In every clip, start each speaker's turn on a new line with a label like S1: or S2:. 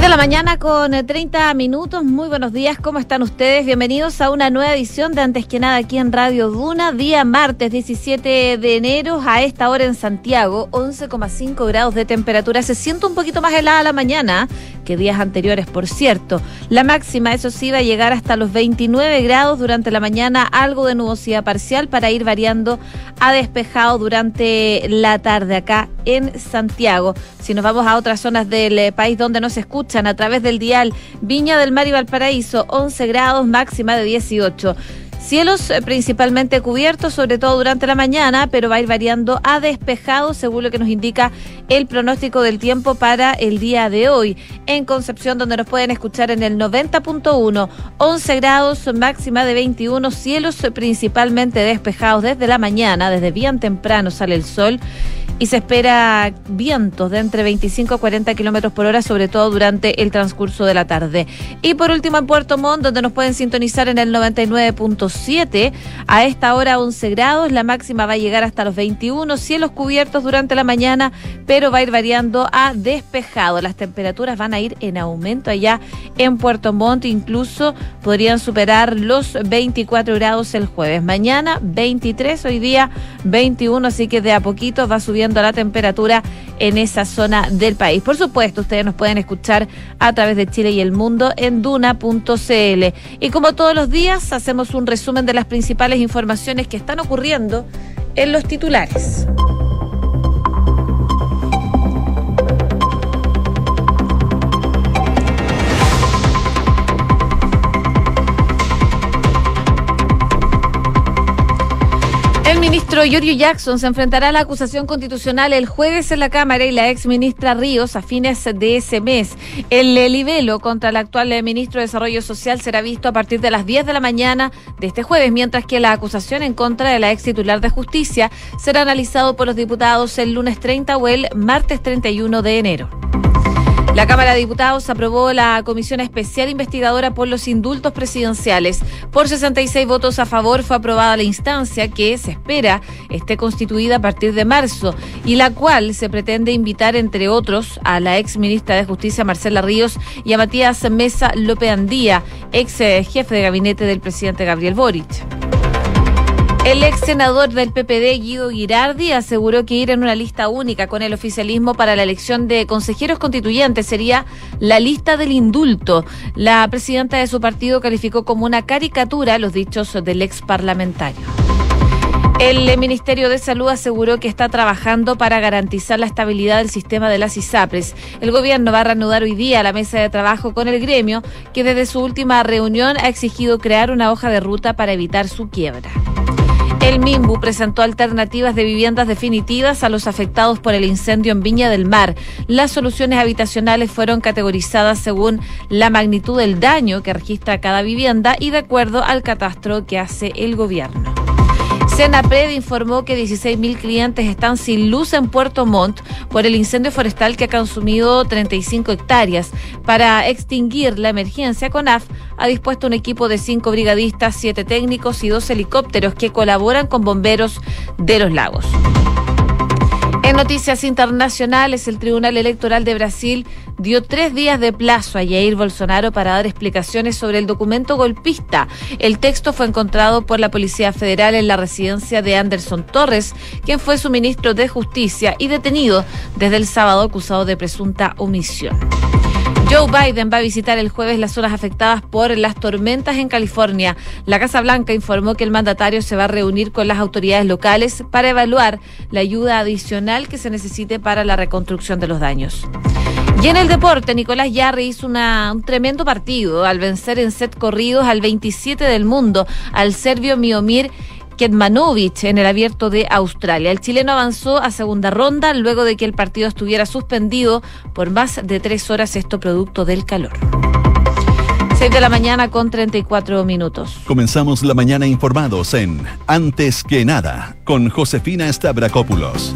S1: 6 de la mañana con 30 eh, minutos. Muy buenos días, ¿cómo están ustedes? Bienvenidos a una nueva edición de Antes que nada aquí en Radio Duna, día martes 17 de enero, a esta hora en Santiago, 11,5 grados de temperatura. Se siente un poquito más helada la mañana que días anteriores, por cierto. La máxima, eso sí, va a llegar hasta los 29 grados durante la mañana, algo de nubosidad parcial para ir variando a despejado durante la tarde acá en Santiago. Si nos vamos a otras zonas del eh, país donde no se escucha, escuchan a través del dial Viña del Mar y Valparaíso, 11 grados, máxima de 18. Cielos eh, principalmente cubiertos, sobre todo durante la mañana, pero va a ir variando a despejado, según lo que nos indica el pronóstico del tiempo para el día de hoy. En Concepción, donde nos pueden escuchar en el 90.1, 11 grados, máxima de 21, cielos principalmente despejados desde la mañana, desde bien temprano sale el sol y se espera vientos de entre 25 a 40 kilómetros por hora, sobre todo durante el transcurso de la tarde. Y por último, en Puerto Montt, donde nos pueden sintonizar en el 99.7, a esta hora 11 grados, la máxima va a llegar hasta los 21, cielos cubiertos durante la mañana, pero va a ir variando a despejado. Las temperaturas van a ir en aumento allá en Puerto Montt, incluso podrían superar los 24 grados el jueves. Mañana 23, hoy día 21, así que de a poquito va subiendo la temperatura en esa zona del país. Por supuesto, ustedes nos pueden escuchar a través de Chile y el mundo en duna.cl. Y como todos los días, hacemos un resumen de las principales informaciones que están ocurriendo en los titulares. Ministro Giorgio Jackson se enfrentará a la acusación constitucional el jueves en la Cámara y la ex ministra Ríos a fines de ese mes. El libelo contra el actual ministro de Desarrollo Social será visto a partir de las 10 de la mañana de este jueves, mientras que la acusación en contra de la ex titular de Justicia será analizado por los diputados el lunes 30 o el martes 31 de enero. La Cámara de Diputados aprobó la Comisión Especial Investigadora por los Indultos Presidenciales. Por 66 votos a favor fue aprobada la instancia que se espera esté constituida a partir de marzo y la cual se pretende invitar, entre otros, a la ex ministra de Justicia Marcela Ríos y a Matías Mesa López Andía, ex eh, jefe de gabinete del presidente Gabriel Boric. El ex senador del PPD, Guido Girardi, aseguró que ir en una lista única con el oficialismo para la elección de consejeros constituyentes sería la lista del indulto. La presidenta de su partido calificó como una caricatura los dichos del ex parlamentario. El Ministerio de Salud aseguró que está trabajando para garantizar la estabilidad del sistema de las ISAPRES. El gobierno va a reanudar hoy día la mesa de trabajo con el gremio, que desde su última reunión ha exigido crear una hoja de ruta para evitar su quiebra. El MIMBU presentó alternativas de viviendas definitivas a los afectados por el incendio en Viña del Mar. Las soluciones habitacionales fueron categorizadas según la magnitud del daño que registra cada vivienda y de acuerdo al catastro que hace el gobierno. Senapred informó que 16.000 clientes están sin luz en Puerto Montt por el incendio forestal que ha consumido 35 hectáreas. Para extinguir la emergencia, CONAF ha dispuesto un equipo de cinco brigadistas, siete técnicos y dos helicópteros que colaboran con bomberos de los lagos. En noticias internacionales, el Tribunal Electoral de Brasil dio tres días de plazo a Jair Bolsonaro para dar explicaciones sobre el documento golpista. El texto fue encontrado por la Policía Federal en la residencia de Anderson Torres, quien fue su ministro de Justicia y detenido desde el sábado acusado de presunta omisión. Joe Biden va a visitar el jueves las zonas afectadas por las tormentas en California. La Casa Blanca informó que el mandatario se va a reunir con las autoridades locales para evaluar la ayuda adicional que se necesite para la reconstrucción de los daños. Y en el deporte, Nicolás Yarri hizo un tremendo partido al vencer en set corridos al 27 del mundo, al serbio Miomir Ketmanovic en el abierto de Australia. El chileno avanzó a segunda ronda luego de que el partido estuviera suspendido por más de tres horas, esto producto del calor. 6 de la mañana con 34 minutos.
S2: Comenzamos la mañana informados en Antes que nada con Josefina Stavrakopoulos.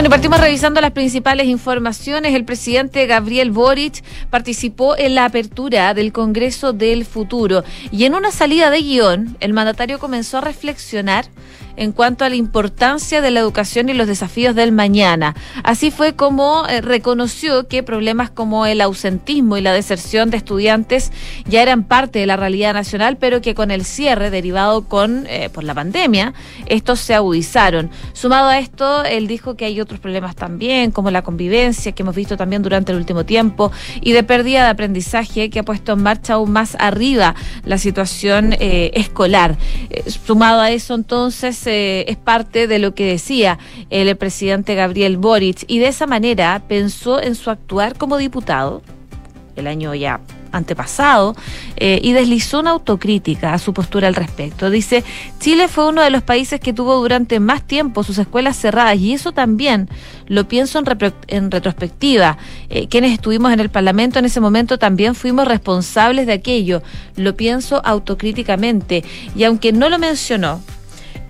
S1: Bueno, partimos revisando las principales informaciones. El presidente Gabriel Boric participó en la apertura del Congreso del Futuro y en una salida de guion, el mandatario comenzó a reflexionar en cuanto a la importancia de la educación y los desafíos del mañana. Así fue como eh, reconoció que problemas como el ausentismo y la deserción de estudiantes ya eran parte de la realidad nacional, pero que con el cierre derivado con eh, por la pandemia, estos se agudizaron. Sumado a esto, él dijo que hay otros problemas también, como la convivencia que hemos visto también durante el último tiempo y de pérdida de aprendizaje que ha puesto en marcha aún más arriba la situación eh, escolar. sumado a eso, entonces, es parte de lo que decía el presidente Gabriel Boric y de esa manera pensó en su actuar como diputado el año ya antepasado eh, y deslizó una autocrítica a su postura al respecto. Dice, Chile fue uno de los países que tuvo durante más tiempo sus escuelas cerradas y eso también lo pienso en, retrospectiva. Eh, quienes estuvimos en el Parlamento en ese momento también fuimos responsables de aquello. Lo pienso autocríticamente y aunque no lo mencionó,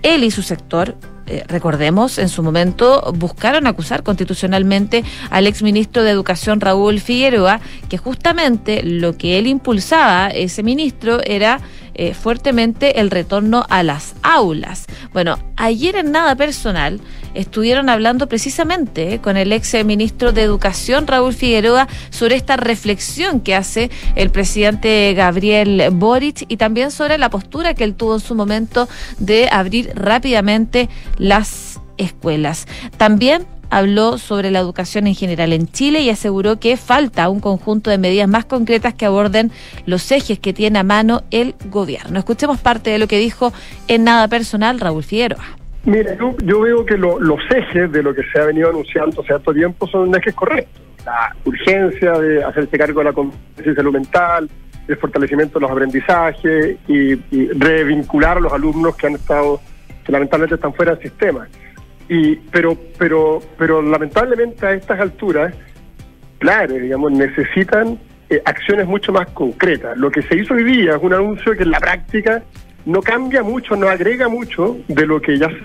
S1: él y su sector eh, recordemos, en su momento buscaron acusar constitucionalmente al exministro de Educación Raúl Figueroa, que justamente lo que él impulsaba, ese ministro, era eh, fuertemente el retorno a las aulas. Bueno, ayer en nada personal estuvieron hablando precisamente con el ex ministro de Educación, Raúl Figueroa, sobre esta reflexión que hace el presidente Gabriel Boric y también sobre la postura que él tuvo en su momento de abrir rápidamente las escuelas. También habló sobre la educación en general en Chile y aseguró que falta un conjunto de medidas más concretas que aborden los ejes que tiene a mano el gobierno. Escuchemos parte de lo que dijo en nada personal Raúl Figueroa.
S3: Mira, yo, veo que los ejes de lo que se ha venido anunciando hace harto tiempo son ejes correctos. La urgencia de hacerse cargo de la competencia salud mental, el fortalecimiento de los aprendizajes y, y revincular a los alumnos que han estado, que lamentablemente están fuera del sistema. Y, pero, pero, pero lamentablemente a estas alturas, claro, digamos, necesitan eh, acciones mucho más concretas. Lo que se hizo hoy día es un anuncio que en la práctica no cambia mucho, no agrega mucho de lo que ya se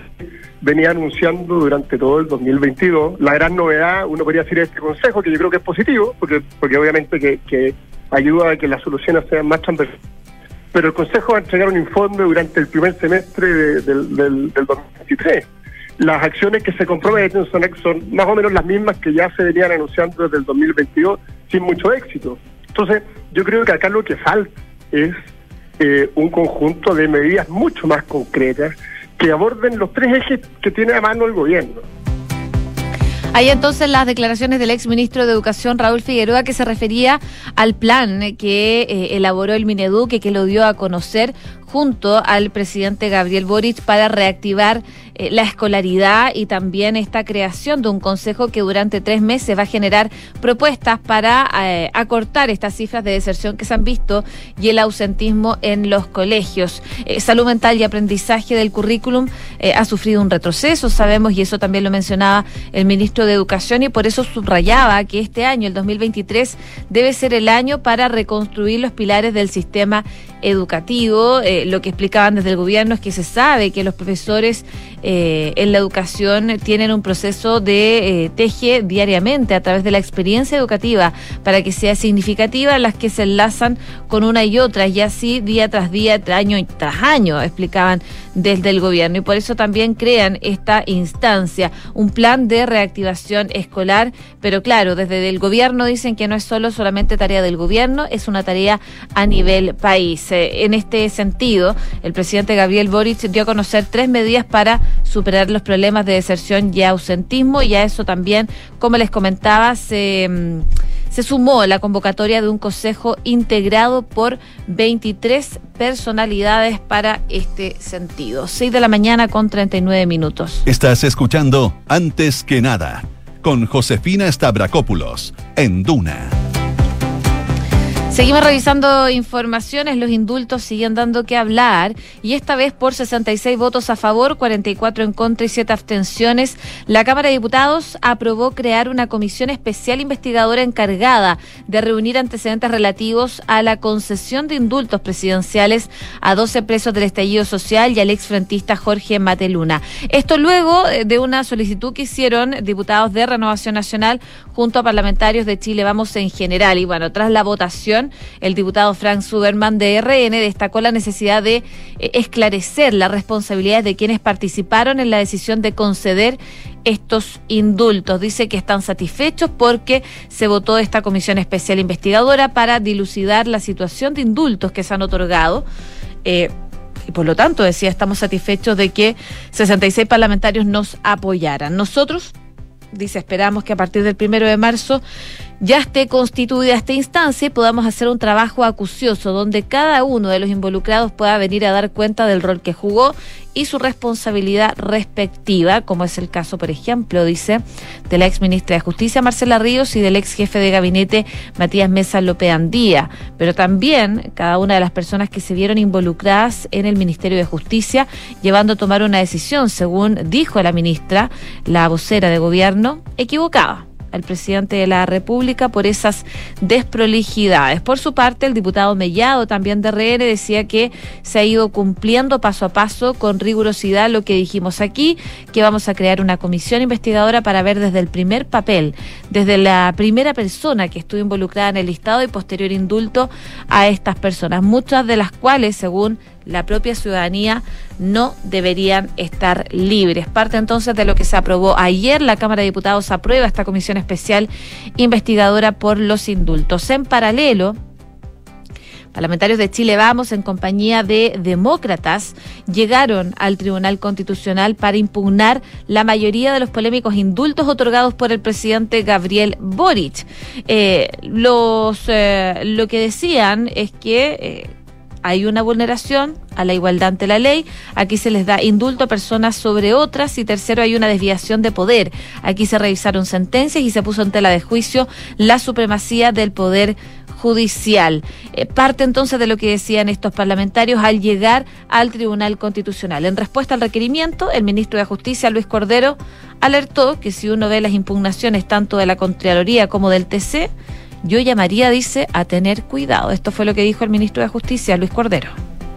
S3: venía anunciando durante todo el 2022. La gran novedad, uno podría decir, este consejo, que yo creo que es positivo, porque, porque obviamente que, ayuda a que las soluciones sean más transversales. Pero el Consejo va a entregar un informe durante el primer semestre del, del, del 2023 las acciones que se comprometen son, son más o menos las mismas que ya se venían anunciando desde el 2022 sin mucho éxito. Entonces, yo creo que acá lo que falta es eh, un conjunto de medidas mucho más concretas que aborden los tres ejes que tiene a mano el gobierno.
S1: Hay entonces las declaraciones del ex ministro de Educación, Raúl Figueroa, que se refería al plan que eh, elaboró el Mineduc, que lo dio a conocer junto al presidente Gabriel Boric para reactivar eh, la escolaridad y también esta creación de un consejo que durante tres meses va a generar propuestas para eh, acortar estas cifras de deserción que se han visto y el ausentismo en los colegios. Eh, salud mental y aprendizaje del currículum ha sufrido un retroceso, sabemos, y eso también lo mencionaba el ministro de Educación, y por eso subrayaba que este año, el 2023, debe ser el año para reconstruir los pilares del sistema educativo. lo que explicaban desde el gobierno es que se sabe que los profesores eh, en la educación tienen un proceso de eh, teje diariamente a través de la experiencia educativa para que sea significativa las que se enlazan con una y otra y así día tras día, año tras año, explicaban desde el gobierno y por eso también crean esta instancia, un plan de reactivación escolar, pero claro, desde el gobierno dicen que no es solo solamente tarea del gobierno, es una tarea a nivel país. En este sentido, el presidente Gabriel Boric dio a conocer tres medidas para superar los problemas de deserción y ausentismo y a eso también, como les comentaba, se, mm, se sumó la convocatoria de un consejo integrado por 23 personalidades para este sentido. 6 de la mañana con 39 minutos.
S2: Estás escuchando Antes que nada con Josefina Stavrakopoulos en Duna.
S1: Seguimos revisando informaciones, los indultos siguen dando que hablar y esta vez por 66 votos a favor, 44 en contra y 7 abstenciones, la Cámara de Diputados aprobó crear una comisión especial investigadora encargada de reunir antecedentes relativos a la concesión de indultos presidenciales a 12 presos del estallido social y al exfrentista Jorge Mateluna. Esto luego eh, de una solicitud que hicieron diputados de Renovación Nacional junto a parlamentarios de Chile Vamos en general y bueno, tras la votación el diputado Frank Suberman de RN destacó la necesidad de eh, esclarecer las responsabilidades de quienes participaron en la decisión de conceder estos indultos. Dice que están satisfechos porque se votó esta comisión especial investigadora para dilucidar la situación de indultos que se han otorgado. Eh, y por lo tanto, decía, estamos satisfechos de que 66 parlamentarios nos apoyaran. Nosotros, dice, esperamos que a partir del primero de marzo ya esté constituida esta instancia y podamos hacer un trabajo acucioso donde cada uno de los involucrados pueda venir a dar cuenta del rol que jugó y su responsabilidad respectiva, como es el caso, por ejemplo, dice, de la ex ministra de Justicia Marcela Ríos y del ex jefe de gabinete Matías Mesa López Andía, pero también cada una de las personas que se vieron involucradas en el Ministerio de Justicia, llevando a tomar una decisión, según dijo la ministra, la vocera de gobierno, equivocada al presidente de la República por esas desprolijidades. Por su parte, el diputado Mellado, también de RN, decía que se ha ido cumpliendo paso a paso con rigurosidad lo que dijimos aquí, que vamos a crear una comisión investigadora para ver desde el primer papel, desde la primera persona que estuvo involucrada en el listado y posterior indulto a estas personas, muchas de las cuales, según la propia ciudadanía no deberían estar libres. Parte entonces de lo que se aprobó ayer, la Cámara de Diputados aprueba esta comisión especial investigadora por los indultos. En paralelo, Parlamentarios de Chile Vamos, en compañía de demócratas, llegaron al Tribunal Constitucional para impugnar la mayoría de los polémicos indultos otorgados por el presidente Gabriel Boric. Eh, los, eh, lo que decían es que eh, hay una vulneración a la igualdad ante la ley, aquí se les da indulto a personas sobre otras y tercero hay una desviación de poder. Aquí se revisaron sentencias y se puso en tela de juicio la supremacía del poder judicial. Eh, parte entonces de lo que decían estos parlamentarios al llegar al Tribunal Constitucional. En respuesta al requerimiento, el ministro de Justicia, Luis Cordero, alertó que si uno ve las impugnaciones tanto de la Contraloría como del TC, yo llamaría, dice, a tener cuidado. Esto fue lo que dijo el ministro de Justicia, Luis Cordero.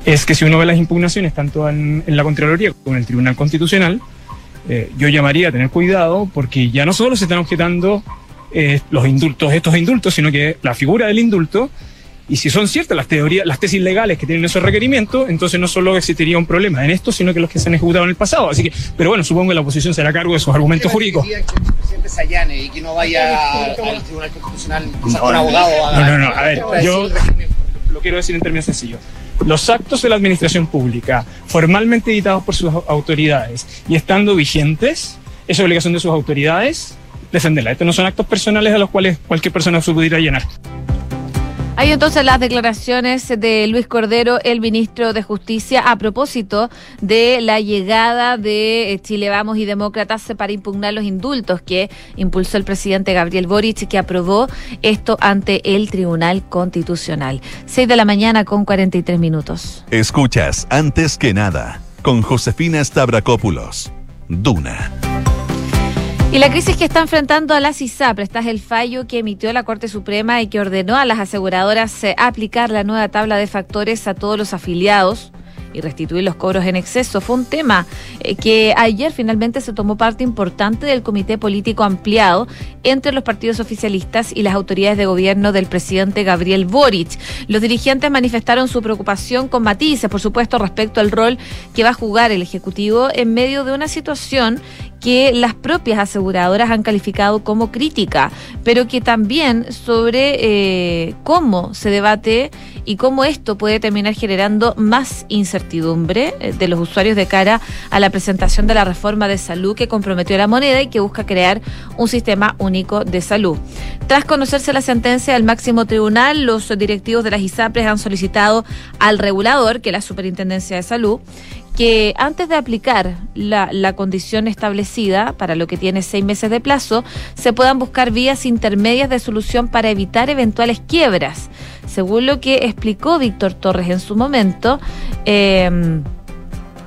S4: Es que si uno ve las impugnaciones tanto en, la Contraloría como en el Tribunal Constitucional, eh, yo llamaría a tener cuidado porque ya no solo se están objetando eh, los indultos, estos indultos, sino que la figura del indulto y si son ciertas las teorías, las tesis legales que tienen esos requerimientos, entonces no solo existiría un problema en esto, sino que los que se han ejecutado en el pasado. Así que, pero bueno, supongo que la oposición será a cargo de esos argumentos jurídicos. Que el presidente se allane y que no vaya al Tribunal Constitucional no, un abogado. No, no, no. A ver, yo lo quiero decir en términos sencillos. Los actos de la administración pública, formalmente editados por sus autoridades y estando vigentes, es obligación de sus autoridades defenderla. Estos no son actos personales a los cuales cualquier persona se pudiera llenar.
S1: Hay entonces las declaraciones de Luis Cordero, el ministro de Justicia, a propósito de la llegada de eh, Chile Vamos y Demócratas para impugnar los indultos que impulsó el presidente Gabriel Boric, que aprobó esto ante el Tribunal Constitucional. Seis de la mañana con 43 minutos.
S2: Escuchas, antes que nada, con Josefina Stavrakopoulos. Duna.
S1: Y la crisis que está enfrentando a la CISAP, este es el fallo que emitió la Corte Suprema y que ordenó a las aseguradoras eh, aplicar la nueva tabla de factores a todos los afiliados y restituir los cobros en exceso. Fue un tema eh, que ayer finalmente se tomó parte importante del comité político ampliado entre los partidos oficialistas y las autoridades de gobierno del presidente Gabriel Boric. Los dirigentes manifestaron su preocupación con matices, por supuesto, respecto al rol que va a jugar el Ejecutivo en medio de una situación que las propias aseguradoras han calificado como crítica, pero que también sobre eh, cómo se debate y cómo esto puede terminar generando más incertidumbre eh, de los usuarios de cara a la presentación de la reforma de salud que comprometió la moneda y que busca crear un sistema único de salud. Tras conocerse la sentencia del máximo tribunal, los directivos de las ISAPRES han solicitado al regulador, que es la Superintendencia de Salud, que antes de aplicar la, la, condición establecida, para lo que tiene seis meses de plazo, se puedan buscar vías intermedias de solución para evitar eventuales quiebras. Según lo que explicó Víctor Torres en su momento, eh,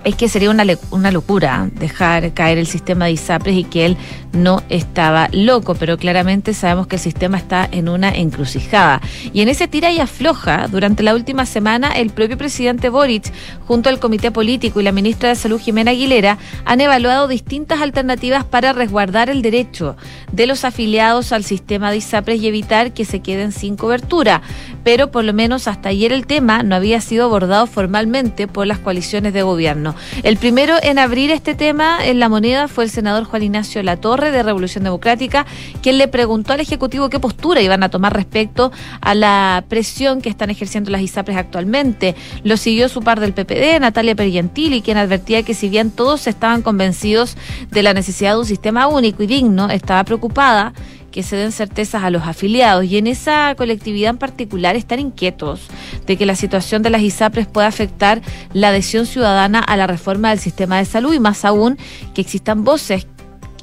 S1: es que sería una, una locura dejar caer el sistema de ISAPRES y que él no estaba loco, pero claramente sabemos que el sistema está en una encrucijada. Y en ese tira y afloja, durante la última semana, el propio presidente Boric, junto al comité político y la ministra de Salud Jimena Aguilera, han evaluado distintas alternativas para resguardar el derecho de los afiliados al sistema de ISAPRES y evitar que se queden sin cobertura. Pero por lo menos hasta ayer el tema no había sido abordado formalmente por las coaliciones de gobierno. El primero en abrir este tema en la moneda fue el senador Juan Ignacio Latorre de Revolución Democrática, quien le preguntó al Ejecutivo qué postura iban a tomar respecto a la presión que están ejerciendo las ISAPRES actualmente. Lo siguió su par del PPD, Natalia Pergentili, quien advertía que si bien todos estaban convencidos de la necesidad de un sistema único y digno, estaba preocupada que se den certezas a los afiliados y en esa colectividad en particular están inquietos de que la situación de las ISAPRES pueda afectar la adhesión ciudadana a la reforma del sistema de salud y más aún que existan voces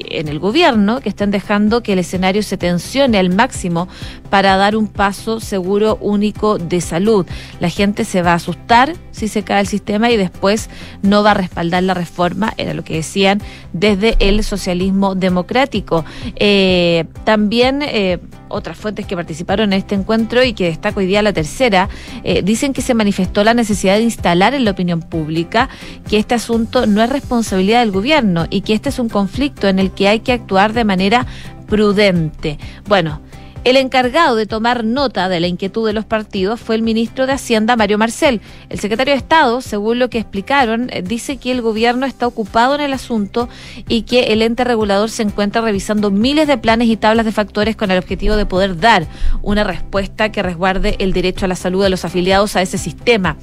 S1: en el gobierno que están dejando que el escenario se tensione al máximo para dar un paso seguro único de salud. La gente se va a asustar si se cae el sistema y después no va a respaldar la reforma, era lo que decían desde el socialismo democrático. Eh, también eh, otras fuentes que participaron en este encuentro y que destaco hoy día la tercera, eh, dicen que se manifestó la necesidad de instalar en la opinión pública que este asunto no es responsabilidad del gobierno y que este es un conflicto en el que hay que actuar de manera prudente. Bueno, el encargado de tomar nota de la inquietud de los partidos fue el ministro de Hacienda, Mario Marcel. El secretario de Estado, según lo que explicaron, eh, dice que el gobierno está ocupado en el asunto y que el ente regulador se encuentra revisando miles de planes y tablas de factores con el objetivo de poder dar una respuesta que resguarde el derecho a la salud de los afiliados a ese sistema.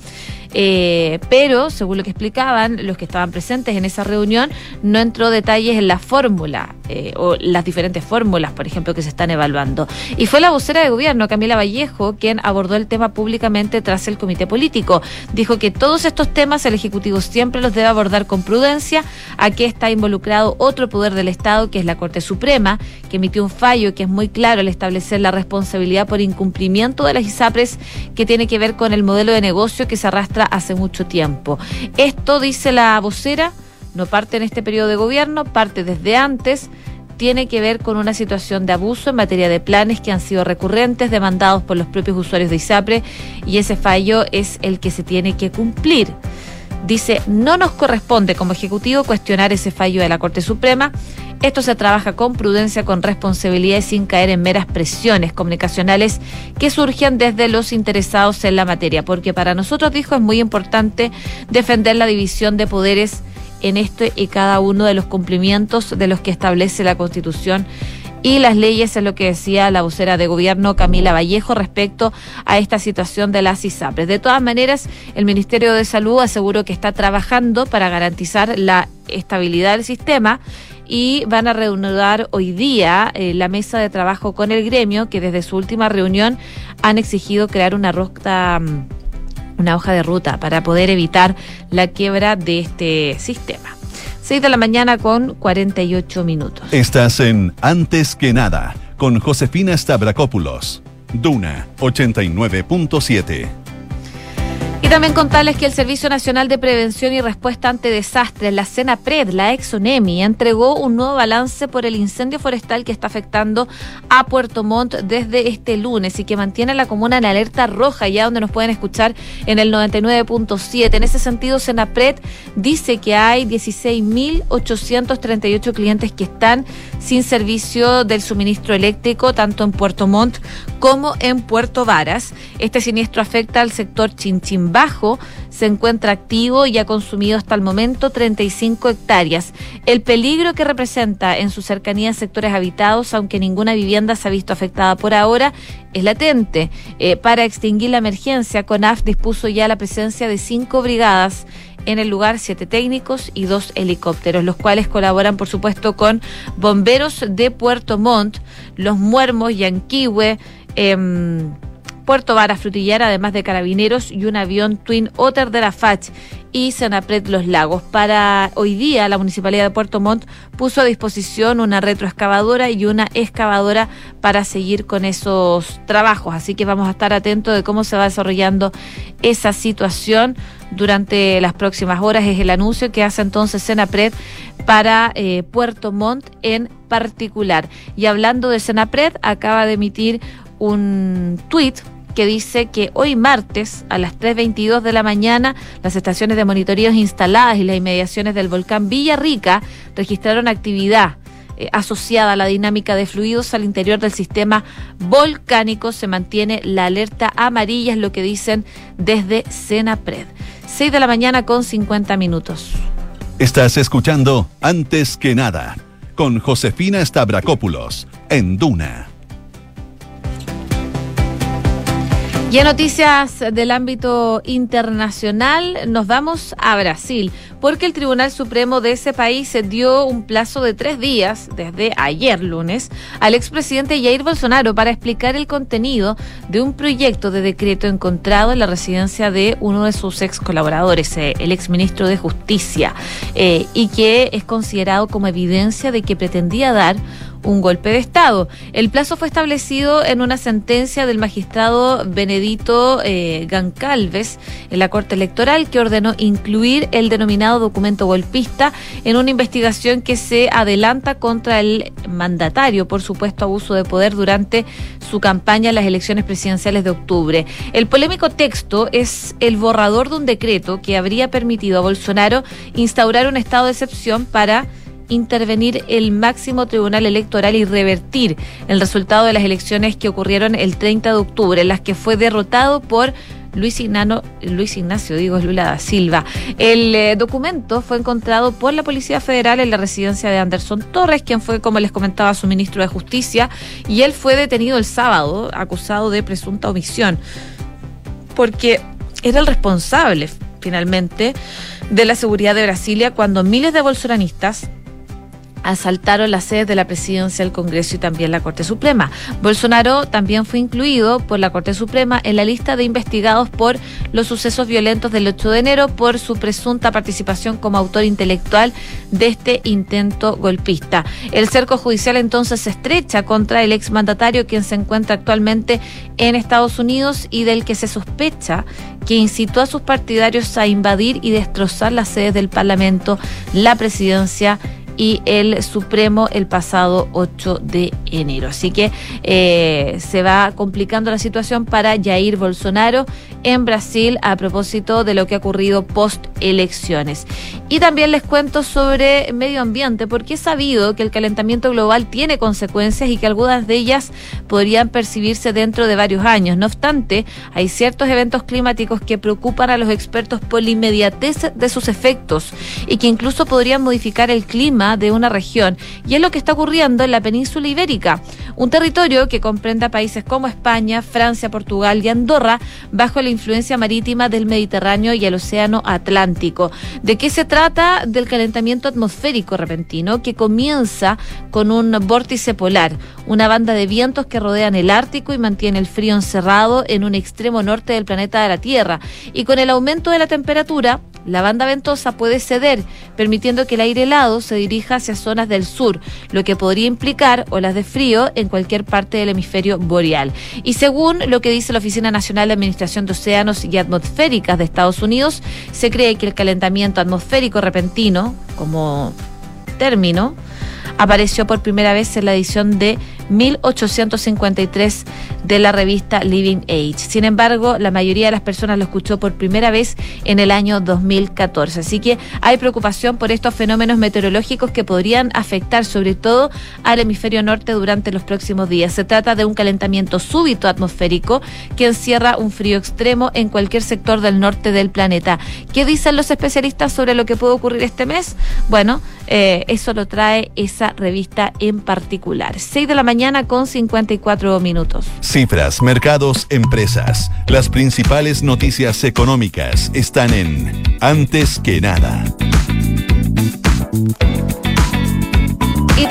S1: Eh, pero, según lo que explicaban los que estaban presentes en esa reunión, no entró detalles en la fórmula eh, o las diferentes fórmulas, por ejemplo, que se están evaluando. Y fue la vocera de gobierno, Camila Vallejo, quien abordó el tema públicamente tras el comité político. Dijo que todos estos temas el Ejecutivo siempre los debe abordar con prudencia. Aquí está involucrado otro poder del Estado, que es la Corte Suprema, que emitió un fallo que es muy claro al establecer la responsabilidad por incumplimiento de las ISAPRES, que tiene que ver con el modelo de negocio que se arrastra hace mucho tiempo. Esto, dice la vocera, no parte en este periodo de gobierno, parte desde antes tiene que ver con una situación de abuso en materia de planes que han sido recurrentes, demandados por los propios usuarios de ISAPRE, y ese fallo es el que se tiene que cumplir. Dice, no nos corresponde como Ejecutivo cuestionar ese fallo de la Corte Suprema. Esto se trabaja con prudencia, con responsabilidad y sin caer en meras presiones comunicacionales que surgen desde los interesados en la materia, porque para nosotros, dijo, es muy importante defender la división de poderes en este y cada uno de los cumplimientos de los que establece la Constitución y las leyes, es lo que decía la vocera de gobierno Camila Vallejo respecto a esta situación de las ISAPRES. De todas maneras, el Ministerio de Salud aseguró que está trabajando para garantizar la estabilidad del sistema y van a reanudar hoy día eh, la mesa de trabajo con el gremio que desde su última reunión han exigido crear una ruta mm, una hoja de ruta para poder evitar la quiebra de este sistema. 6 de la mañana con 48 minutos.
S2: Estás en Antes que nada con Josefina Stavrakopoulos. Duna 89.7.
S1: Y también contarles que el Servicio Nacional de Prevención y Respuesta ante Desastres, la CENAPRED, la ExoNEMI, entregó un nuevo balance por el incendio forestal que está afectando a Puerto Montt desde este lunes y que mantiene a la comuna en alerta roja, ya donde nos pueden escuchar en el 99.7. En ese sentido, CENAPRED dice que hay 16.838 clientes que están sin servicio del suministro eléctrico, tanto en Puerto Montt como en Puerto Varas. Este siniestro afecta al sector Bajo se encuentra activo y ha consumido hasta el momento 35 hectáreas. El peligro que representa en su cercanía sectores habitados, aunque ninguna vivienda se ha visto afectada por ahora, es latente. Eh, para extinguir la emergencia, CONAF dispuso ya la presencia de cinco brigadas en el lugar siete técnicos y dos helicópteros, los cuales colaboran, por supuesto, con bomberos de Puerto Montt, los Muermos, Yanquihue, eh, Puerto Vara Frutillar, además de carabineros y un avión Twin Otter de la FACH y Senapred Los Lagos. Para hoy día, la Municipalidad de Puerto Montt puso a disposición una retroexcavadora y una excavadora para seguir con esos trabajos. Así que vamos a estar atentos de cómo se va desarrollando esa situación durante las próximas horas. Es el anuncio que hace entonces Senapred para eh, Puerto Montt en particular. Y hablando de Senapred, acaba de emitir un tuit que dice que hoy martes a las 3.22 de la mañana las estaciones de monitoreos instaladas y las inmediaciones del volcán Villarrica registraron actividad eh, asociada a la dinámica de fluidos al interior del sistema volcánico. Se mantiene la alerta amarilla, es lo que dicen desde Senapred. 6 de la mañana con 50 minutos.
S2: Estás escuchando Antes que nada con Josefina Stavrakopoulos en Duna
S1: Y en noticias del ámbito internacional, nos vamos a Brasil, porque el Tribunal Supremo de ese país dio un plazo de tres días, desde ayer lunes, al expresidente Jair Bolsonaro para explicar el contenido de un proyecto de decreto encontrado en la residencia de uno de sus ex colaboradores, eh, el exministro de Justicia, eh, y que es considerado como evidencia de que pretendía dar un golpe de Estado. El plazo fue establecido en una sentencia del magistrado Benedito eh, Gancalves en la Corte Electoral que ordenó incluir el denominado documento golpista en una investigación que se adelanta contra el mandatario por supuesto abuso de poder durante su campaña en las elecciones presidenciales de octubre. El polémico texto es el borrador de un decreto que habría permitido a Bolsonaro instaurar un estado de excepción para intervenir el máximo tribunal electoral y revertir el resultado de las elecciones que ocurrieron el 30 de octubre, en las que fue derrotado por Luis, Luis Ignacio, digo, Lula da Silva. El eh, documento fue encontrado por la Policía Federal en la residencia de Anderson Torres, quien fue, como les comentaba, su ministro de Justicia, y él fue detenido el sábado, acusado de presunta omisión, porque era el responsable, finalmente, de la seguridad de Brasilia cuando miles de bolsonanistas asaltaron la sede de la presidencia del Congreso y también la Corte Suprema. Bolsonaro también fue incluido por la Corte Suprema en la lista de investigados por los sucesos violentos del 8 de enero por su presunta participación como autor intelectual de este intento golpista. El cerco judicial entonces se estrecha contra el exmandatario quien se encuentra actualmente en Estados Unidos y del que se sospecha que incitó a sus partidarios a invadir y destrozar las sedes del Parlamento, la presidencia y el Supremo el pasado 8 de enero. Así que eh, se va complicando la situación para Jair Bolsonaro en Brasil a propósito de lo que ha ocurrido post elecciones. Y también les cuento sobre medio ambiente, porque he sabido que el calentamiento global tiene consecuencias y que algunas de ellas podrían percibirse dentro de varios años. No obstante, hay ciertos eventos climáticos que preocupan a los expertos por la inmediatez de sus efectos y que incluso podrían modificar el clima de una región. Y es lo que está ocurriendo en la península ibérica, un territorio que comprende a países como España, Francia, Portugal y Andorra bajo la influencia marítima del Mediterráneo y el Océano Atlántico. ¿De qué se trata? Del calentamiento atmosférico repentino que comienza con un vórtice polar, una banda de vientos que rodean el Ártico y mantiene el frío encerrado en un extremo norte del planeta de la Tierra. Y con el aumento de la temperatura, la banda ventosa puede ceder, permitiendo que el aire helado se dirija hacia zonas del sur, lo que podría implicar olas de frío en cualquier parte del hemisferio boreal. Y según lo que dice la Oficina Nacional de Administración de Océanos y Atmosféricas de Estados Unidos, se cree que el calentamiento atmosférico repentino, como término, apareció por primera vez en la edición de 1853 de la revista Living Age. Sin embargo, la mayoría de las personas lo escuchó por primera vez en el año 2014. Así que hay preocupación por estos fenómenos meteorológicos que podrían afectar sobre todo al hemisferio norte durante los próximos días. Se trata de un calentamiento súbito atmosférico que encierra un frío extremo en cualquier sector del norte del planeta. ¿Qué dicen los especialistas sobre lo que puede ocurrir este mes? Bueno, eh, eso lo trae esa revista en particular. 6 de la mañana con 54 minutos.
S2: Cifras, mercados, empresas. Las principales noticias económicas están en Antes que nada.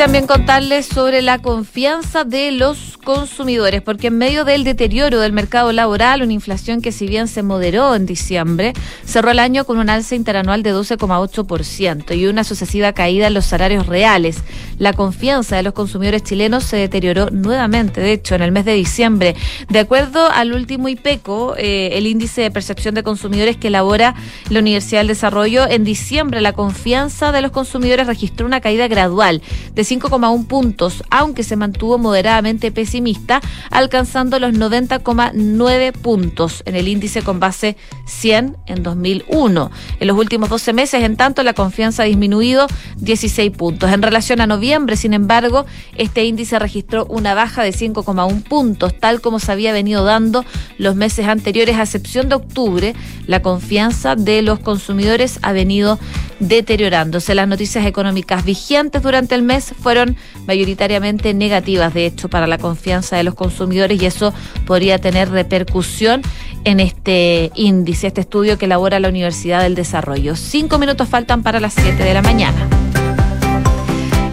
S1: También contarles sobre la confianza de los consumidores, porque en medio del deterioro del mercado laboral, una inflación que si bien se moderó en diciembre, cerró el año con un alza interanual de 12,8% y una sucesiva caída en los salarios reales. La confianza de los consumidores chilenos se deterioró nuevamente, de hecho, en el mes de diciembre. De acuerdo al último IPECO, eh, el índice de percepción de consumidores que elabora la Universidad del Desarrollo, en diciembre la confianza de los consumidores registró una caída gradual de 5,1 puntos, aunque se mantuvo moderadamente pesimista, alcanzando los 90,9 puntos en el índice con base 100 en 2001. En los últimos 12 meses, en tanto, la confianza ha disminuido 16 puntos. En relación a noviembre, sin embargo, este índice registró una baja de 5,1 puntos, tal como se había venido dando los meses anteriores, a excepción de octubre. La confianza de los consumidores ha venido deteriorándose. Las noticias económicas vigentes durante el mes fueron mayoritariamente negativas, de hecho, para la confianza de los consumidores y eso podría tener repercusión en este índice, este estudio que elabora la Universidad del Desarrollo. Cinco minutos faltan para las siete de la mañana.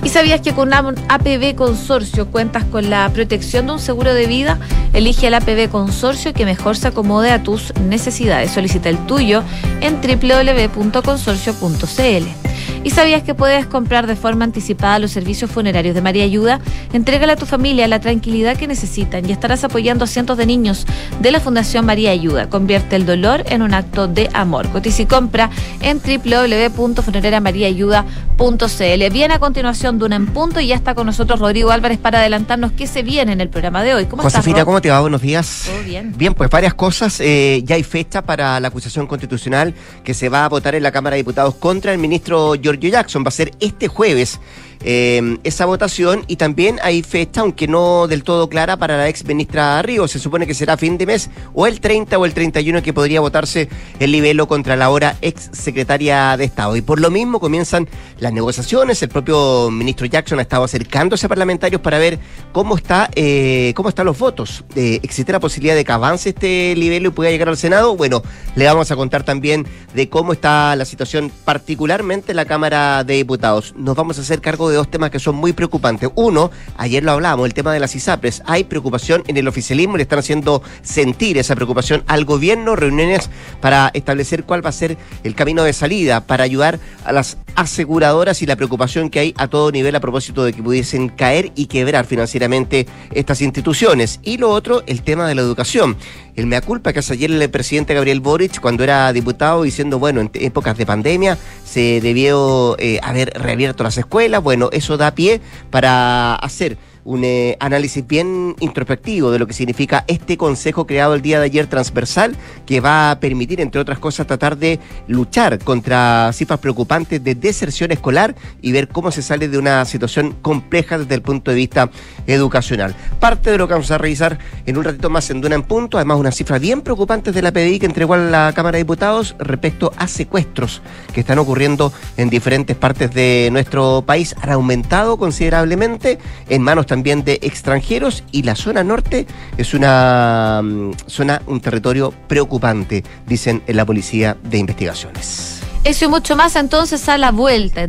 S1: ¿Y sabías que con un APB Consorcio cuentas con la protección de un seguro de vida? Elige el APB Consorcio que mejor se acomode a tus necesidades. Solicita el tuyo en www.consorcio.cl. ¿Y sabías que puedes comprar de forma anticipada los servicios funerarios de María Ayuda? Entrégale a tu familia la tranquilidad que necesitan y estarás apoyando a cientos de niños de la Fundación María Ayuda. Convierte el dolor en un acto de amor. Cotiza y compra en www.funeraramariaayuda.cl. Viene a continuación de una en punto y ya está con nosotros Rodrigo Álvarez para adelantarnos qué se viene en el programa de hoy.
S5: ¿Cómo estás, ¿cómo te va? Buenos días.
S1: Todo bien.
S5: Bien, pues varias cosas. Eh, ya hay fecha para la acusación constitucional que se va a votar en la Cámara de Diputados contra el ministro George Jackson. Va a ser este jueves eh, esa votación y también hay fecha, aunque no del todo clara, para la ex ministra Ríos. Se supone que será fin de mes o el 30 o el 31 que podría votarse el libelo contra la ahora ex secretaria de Estado. Y por lo mismo comienzan las negociaciones. El propio ministro Jackson ha estado acercándose a parlamentarios para ver cómo está eh, cómo están los votos. Eh, ¿Existe la posibilidad de que avance este libelo y pueda llegar al Senado? Bueno, le vamos a contar también de cómo está la situación, particularmente en la Cámara de Diputados. Nos vamos a hacer cargo de dos temas que son muy preocupantes. Uno, ayer lo hablamos, el tema de las ISAPRES. Hay preocupación en el oficialismo, le están haciendo sentir esa preocupación al gobierno, reuniones para establecer cuál va a ser el camino de salida, para ayudar a las aseguradoras y la preocupación que hay a todo nivel a propósito de que pudiesen caer y quebrar financieramente estas instituciones. Y lo otro, el tema de la educación el mea culpa que hace ayer el presidente Gabriel Boric cuando era diputado diciendo, bueno, en épocas de pandemia se debió eh, haber reabierto las escuelas. Bueno, eso da pie para hacer un eh, análisis bien introspectivo de lo que significa este consejo creado el día de ayer transversal que va a permitir, entre otras cosas, tratar de luchar contra cifras preocupantes de deserción escolar y ver cómo se sale de una situación compleja desde el punto de vista educacional. Parte de lo que vamos a revisar en un ratito más en Duna en Punto, además unas cifras bien preocupantes de la PDI que entregó a la Cámara de Diputados respecto a secuestros que están ocurriendo en diferentes partes de nuestro país. Han aumentado considerablemente en manos también de extranjeros y la zona norte es una mm, zona, un territorio preocupante, dicen en la Policía de Investigaciones.
S1: Eso y mucho más entonces a la vuelta.